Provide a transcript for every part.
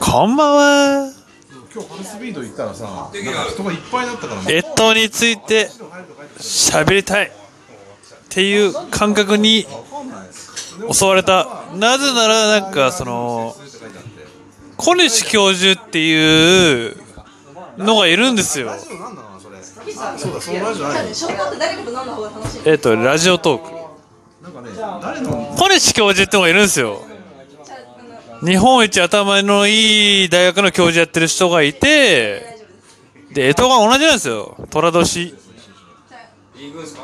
こんばんは。今日ハルスビード行ったらさ、なんか人がいっぱいだったから、越冬について喋りたいっていう感覚に襲われた。なぜなら、なんか、その、小西教授っていうのがいるんですよ。そうだ、そのラジオないのショートって誰かと飲んだ方が楽しい。えっと、ラジオトーク。なんかね、誰の小西教授ってのがいるんですよ。日本一頭のいい大学の教授やってる人がいて、で、干支が同じなんですよ。寅年。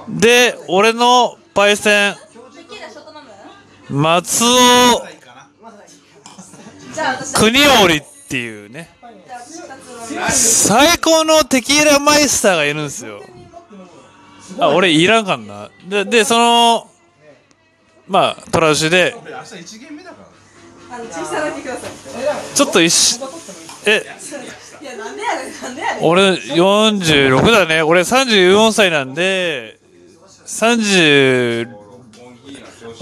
で、俺のパイセン、松尾、国織っていうね、最高のテキーラマイスターがいるんですよ。あ、俺いらんかんな。で、で、その、まあ、寅年で、ちょっと一瞬、え、いや、なんでやねん、なんでやねん。俺46だね。俺34歳なんで、30、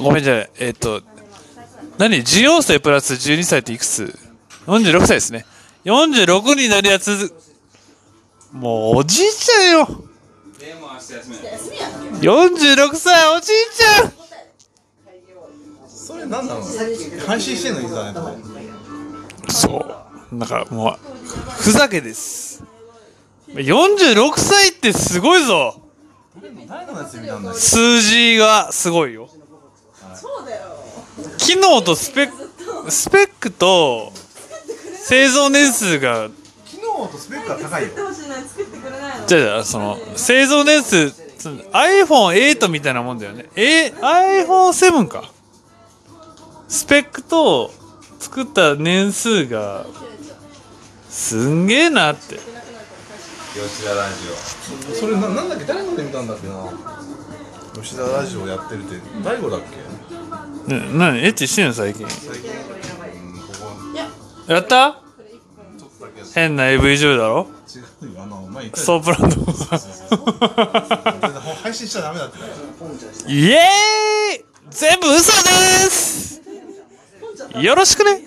ごめんじゃない。えっと、何 ?14 歳プラス12歳っていくつ ?46 歳ですね。46になるやつ、もうおじいちゃんよ。休みやな。46歳おじいちゃんなの配信してんのインターネットで。そう。なんかもう、ふざけです。46歳ってすごいぞ。数字がすごいよ。機能とスペック、スペックと製造年数が、機能とスペックが高いよ。じゃあじゃあその製造年数、その iPhone8 みたいなもんだよね。え、iPhone7 か。スペックと作った年数がすんげえなって。それななんだっけ誰ので見たんだっけな。吉田ラジオやってるって大悟だっけ？な、なにエッチしてんの？最近。最近。うんここやった？ちょっとだけ変な AV 女優だろ？違うよ。あの前ソープランド。配信しちゃダメだって。イエーイ！全部嘘ですよろしくね。